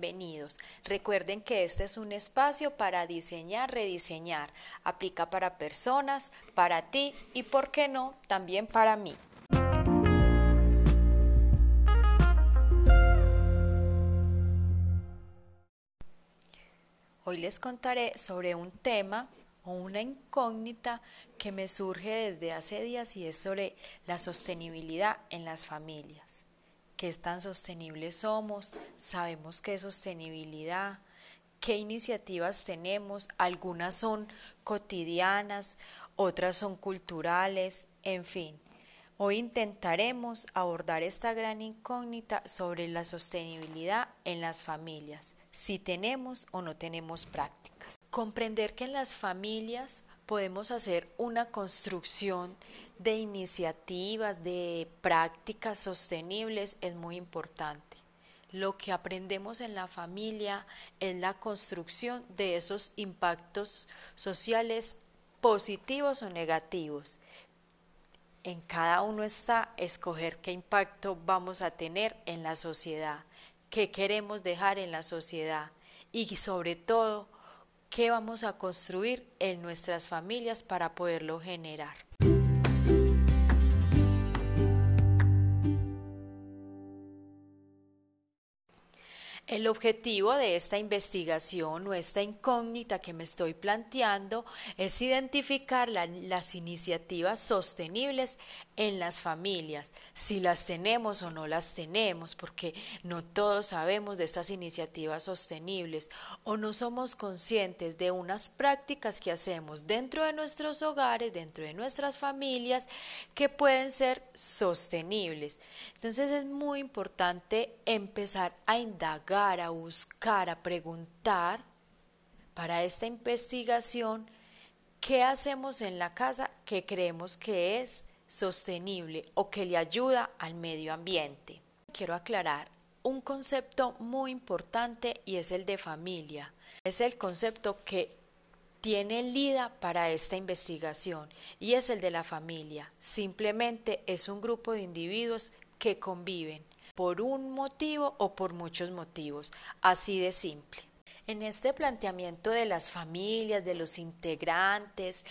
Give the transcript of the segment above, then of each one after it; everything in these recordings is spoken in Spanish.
bienvenidos. Recuerden que este es un espacio para diseñar, rediseñar. Aplica para personas, para ti y, por qué no, también para mí. Hoy les contaré sobre un tema o una incógnita que me surge desde hace días y es sobre la sostenibilidad en las familias. ¿Qué tan sostenibles somos? ¿Sabemos qué es sostenibilidad? ¿Qué iniciativas tenemos? Algunas son cotidianas, otras son culturales, en fin. Hoy intentaremos abordar esta gran incógnita sobre la sostenibilidad en las familias, si tenemos o no tenemos prácticas. Comprender que en las familias podemos hacer una construcción de iniciativas, de prácticas sostenibles es muy importante. Lo que aprendemos en la familia es la construcción de esos impactos sociales positivos o negativos. En cada uno está escoger qué impacto vamos a tener en la sociedad, qué queremos dejar en la sociedad y sobre todo qué vamos a construir en nuestras familias para poderlo generar. El objetivo de esta investigación o esta incógnita que me estoy planteando es identificar las iniciativas sostenibles en las familias, si las tenemos o no las tenemos, porque no todos sabemos de estas iniciativas sostenibles o no somos conscientes de unas prácticas que hacemos dentro de nuestros hogares, dentro de nuestras familias, que pueden ser sostenibles. Entonces es muy importante empezar a indagar a buscar, a preguntar para esta investigación qué hacemos en la casa que creemos que es sostenible o que le ayuda al medio ambiente. Quiero aclarar un concepto muy importante y es el de familia. Es el concepto que tiene LIDA para esta investigación y es el de la familia. Simplemente es un grupo de individuos que conviven por un motivo o por muchos motivos, así de simple. En este planteamiento de las familias, de los integrantes,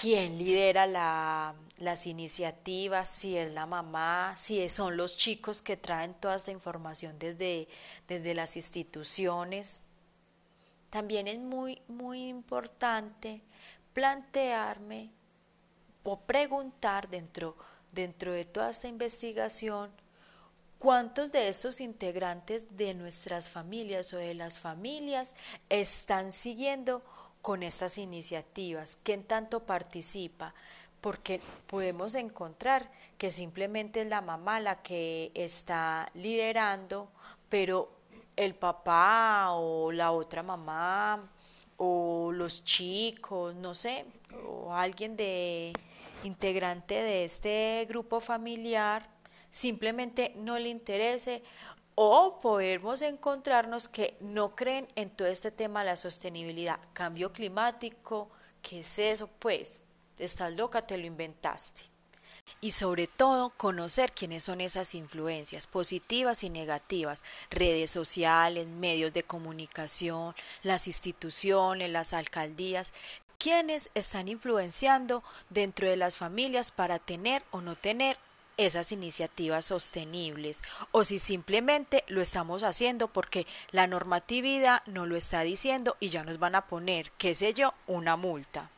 quién lidera las iniciativas, si es la mamá, si son los chicos que traen toda esta información desde, desde las instituciones. También es muy, muy importante plantearme o preguntar dentro, dentro de toda esta investigación ¿Cuántos de estos integrantes de nuestras familias o de las familias están siguiendo con estas iniciativas? ¿Quién tanto participa? Porque podemos encontrar que simplemente es la mamá la que está liderando, pero el papá o la otra mamá o los chicos, no sé, o alguien de integrante de este grupo familiar simplemente no le interese o podemos encontrarnos que no creen en todo este tema de la sostenibilidad, cambio climático, ¿qué es eso? Pues, estás loca, te lo inventaste. Y sobre todo, conocer quiénes son esas influencias positivas y negativas, redes sociales, medios de comunicación, las instituciones, las alcaldías, quiénes están influenciando dentro de las familias para tener o no tener esas iniciativas sostenibles o si simplemente lo estamos haciendo porque la normatividad no lo está diciendo y ya nos van a poner, qué sé yo, una multa.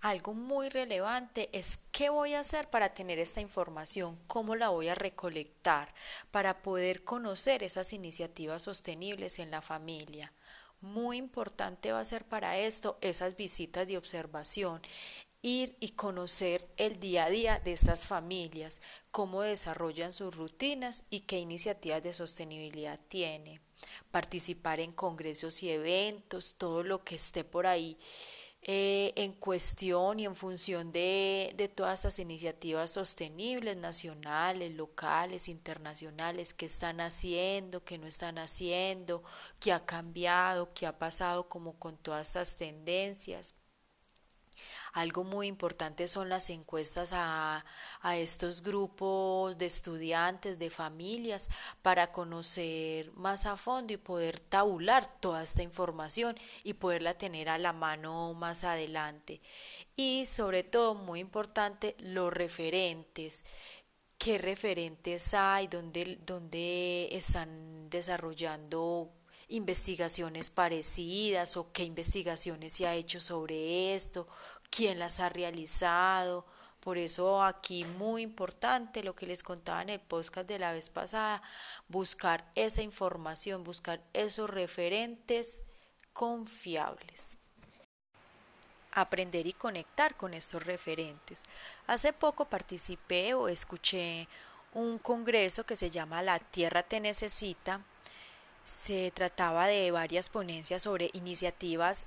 Algo muy relevante es qué voy a hacer para tener esta información, cómo la voy a recolectar, para poder conocer esas iniciativas sostenibles en la familia. Muy importante va a ser para esto esas visitas de observación, ir y conocer el día a día de estas familias, cómo desarrollan sus rutinas y qué iniciativas de sostenibilidad tiene. Participar en congresos y eventos, todo lo que esté por ahí eh, en cuestión y en función de, todas estas iniciativas sostenibles, nacionales, locales, internacionales, qué están haciendo, qué no están haciendo, qué ha cambiado, qué ha pasado como con todas estas tendencias. Algo muy importante son las encuestas a, a estos grupos de estudiantes, de familias, para conocer más a fondo y poder tabular toda esta información y poderla tener a la mano más adelante. Y sobre todo, muy importante, los referentes. Qué referentes hay, dónde, dónde están desarrollando investigaciones parecidas o qué investigaciones se ha hecho sobre esto, quién las ha realizado. Por eso aquí muy importante lo que les contaba en el podcast de la vez pasada, buscar esa información, buscar esos referentes confiables aprender y conectar con estos referentes. Hace poco participé o escuché un congreso que se llama La Tierra te necesita. Se trataba de varias ponencias sobre iniciativas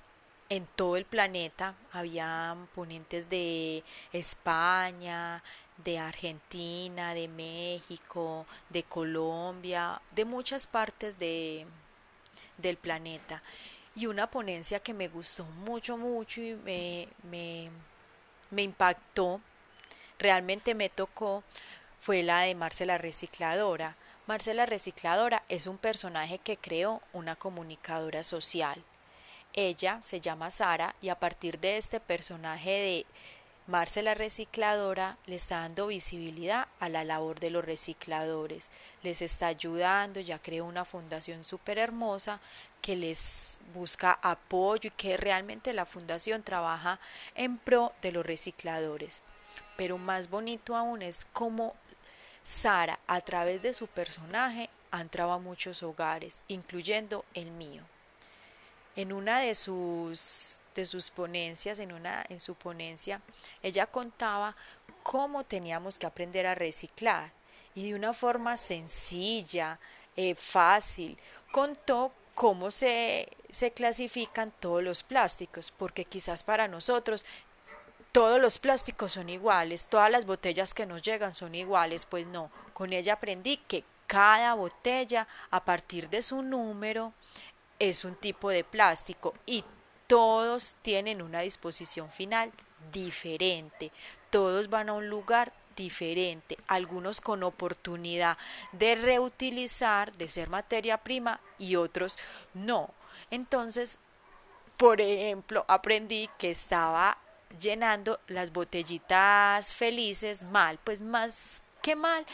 en todo el planeta. Había ponentes de España, de Argentina, de México, de Colombia, de muchas partes de, del planeta y una ponencia que me gustó mucho, mucho y me, me, me impactó, realmente me tocó, fue la de Marcela Recicladora. Marcela Recicladora es un personaje que creó una comunicadora social. Ella se llama Sara y a partir de este personaje de Marcela Recicladora le está dando visibilidad a la labor de los recicladores, les está ayudando, ya creó una fundación súper hermosa que les busca apoyo y que realmente la fundación trabaja en pro de los recicladores. Pero más bonito aún es cómo Sara, a través de su personaje, ha entrado a muchos hogares, incluyendo el mío. En una de sus de sus ponencias, en una en su ponencia, ella contaba cómo teníamos que aprender a reciclar. Y de una forma sencilla, eh, fácil, contó cómo se, se clasifican todos los plásticos, porque quizás para nosotros todos los plásticos son iguales, todas las botellas que nos llegan son iguales, pues no, con ella aprendí que cada botella a partir de su número es un tipo de plástico y todos tienen una disposición final diferente, todos van a un lugar diferente, algunos con oportunidad de reutilizar, de ser materia prima y otros no. Entonces, por ejemplo, aprendí que estaba llenando las botellitas felices mal, pues más que mal,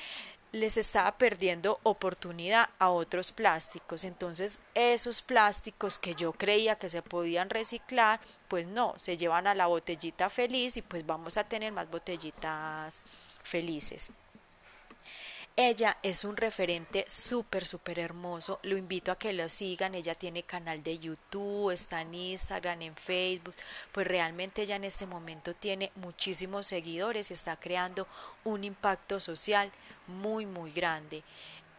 les estaba perdiendo oportunidad a otros plásticos. Entonces, esos plásticos que yo creía que se podían reciclar, pues no, se llevan a la botellita feliz y pues vamos a tener más botellitas felices. Ella es un referente súper, súper hermoso. Lo invito a que lo sigan. Ella tiene canal de YouTube, está en Instagram, en Facebook. Pues realmente ella en este momento tiene muchísimos seguidores y está creando un impacto social muy, muy grande.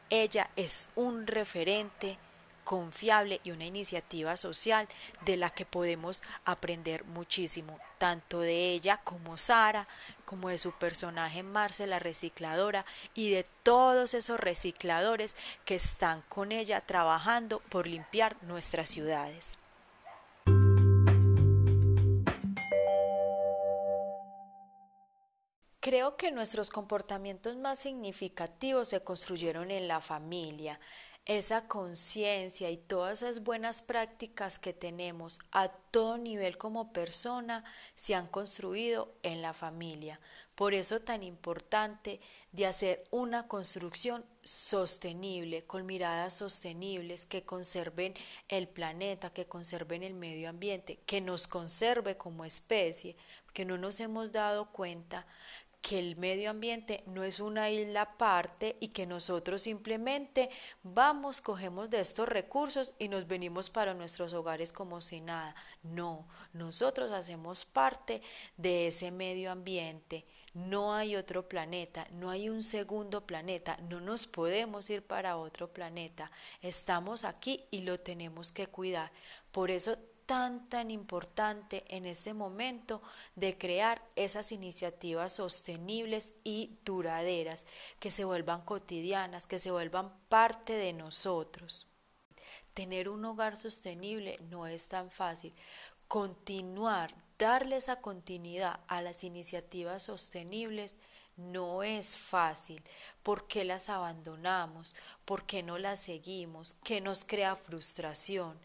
Ella es un referente confiable y una iniciativa social de la que podemos aprender muchísimo, tanto de ella como Sara, como de su personaje Marce la recicladora y de todos esos recicladores que están con ella trabajando por limpiar nuestras ciudades. Creo que nuestros comportamientos más significativos se construyeron en la familia, esa conciencia y todas esas buenas prácticas que tenemos a todo nivel como persona se han construido en la familia. Por eso tan importante de hacer una construcción sostenible, con miradas sostenibles, que conserven el planeta, que conserven el medio ambiente, que nos conserve como especie, que no nos hemos dado cuenta que el medio ambiente no es una isla aparte y que nosotros simplemente vamos, cogemos de estos recursos y nos venimos para nuestros hogares como si nada. No, nosotros hacemos parte de ese medio ambiente. No hay otro planeta, no hay un segundo planeta, no nos podemos ir para otro planeta. Estamos aquí y lo tenemos que cuidar. Por eso tan, tan importante en este momento de crear esas iniciativas sostenibles y duraderas, que se vuelvan cotidianas, que se vuelvan parte de nosotros. Tener un hogar sostenible no es tan fácil. continuar, darle esa continuidad a las iniciativas sostenibles no es fácil. ¿Por qué las abandonamos? ¿Por qué no las seguimos? ¿Qué nos crea frustración?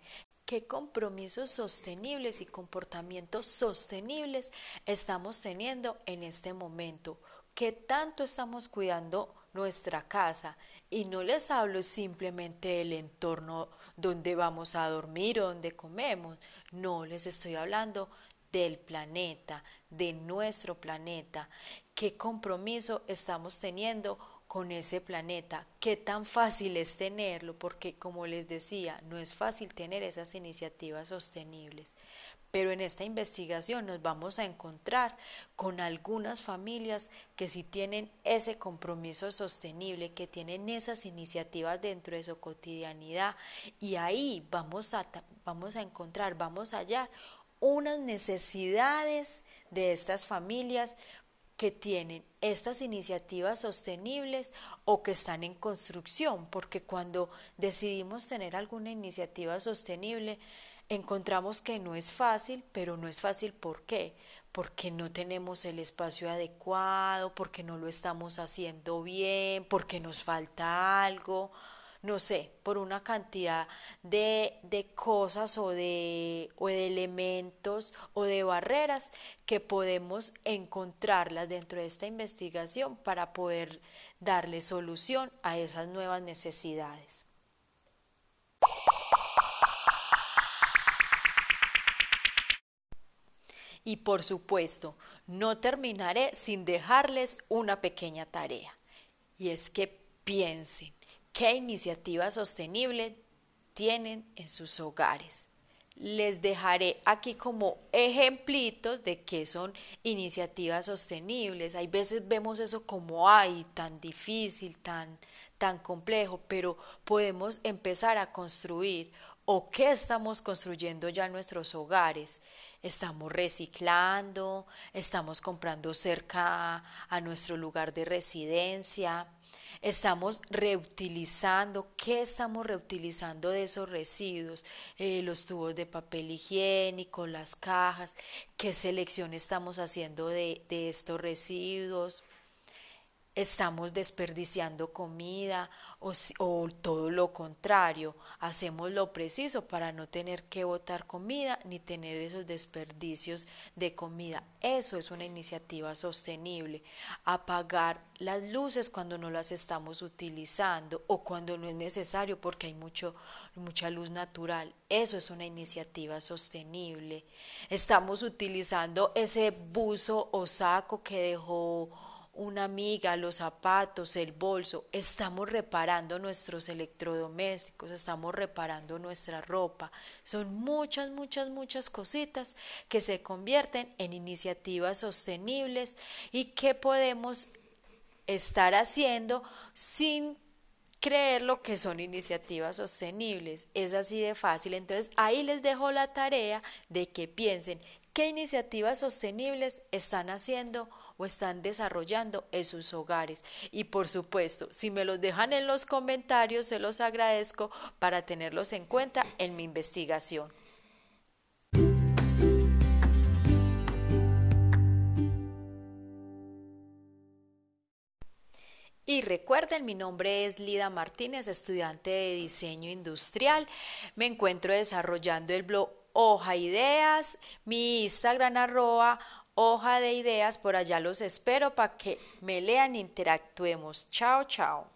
¿Qué compromisos sostenibles y comportamientos sostenibles estamos teniendo en este momento? ¿Qué tanto estamos cuidando nuestra casa? Y no les hablo simplemente del entorno donde vamos a dormir o donde comemos. No, les estoy hablando del planeta, de nuestro planeta. ¿Qué compromiso estamos teniendo con ese planeta? ¿Qué tan fácil es tenerlo? Porque como les decía, no es fácil tener esas iniciativas sostenibles. Pero en esta investigación nos vamos a encontrar con algunas familias que sí tienen ese compromiso sostenible, que tienen esas iniciativas dentro de su cotidianidad y ahí vamos a, vamos a encontrar, vamos a hallar unas necesidades de estas familias que tienen estas iniciativas sostenibles o que están en construcción, porque cuando decidimos tener alguna iniciativa sostenible, encontramos que no es fácil, pero no es fácil ¿por qué? Porque no tenemos el espacio adecuado, porque no lo estamos haciendo bien, porque nos falta algo, no sé, por una cantidad de, de cosas o de, o de elementos o de barreras que podemos encontrarlas dentro de esta investigación para poder darle solución a esas nuevas necesidades. Y por supuesto, no terminaré sin dejarles una pequeña tarea. Y es que piensen qué iniciativa sostenible tienen en sus hogares. Les dejaré aquí como ejemplitos de qué son iniciativas sostenibles. Hay veces vemos eso como ay, tan difícil, tan tan complejo, pero podemos empezar a construir o qué estamos construyendo ya en nuestros hogares estamos reciclando, estamos comprando cerca a, nuestro lugar de residencia, estamos reutilizando, ¿qué estamos reutilizando de esos residuos? Eh, los tubos de papel higiénico, las cajas, ¿qué selección estamos haciendo de, de estos residuos? Estamos desperdiciando comida o, todo lo contrario, hacemos lo preciso para no tener que botar comida ni tener esos desperdicios de comida. Eso es una iniciativa sostenible. Apagar las luces cuando no las estamos utilizando o cuando no es necesario porque hay mucho, mucha luz natural. Eso es una iniciativa sostenible. Estamos utilizando ese buzo o saco que dejó una amiga, los zapatos, el bolso, estamos reparando nuestros electrodomésticos, estamos reparando nuestra ropa. Son muchas, muchas, muchas cositas que se convierten en iniciativas sostenibles y que podemos estar haciendo sin creer lo que son iniciativas sostenibles. Es así de fácil. Entonces ahí les dejo la tarea de que piensen qué iniciativas sostenibles están haciendo o están desarrollando en sus hogares. Y por supuesto, si me los dejan en los comentarios, se los agradezco para tenerlos en cuenta en mi investigación. Y recuerden, mi nombre es Lida Martínez, estudiante de diseño industrial. Me encuentro desarrollando el blog Hoja Ideas, mi Instagram arroba Hoja de Ideas. Por allá los espero para que me lean e interactuemos. Chao, chao.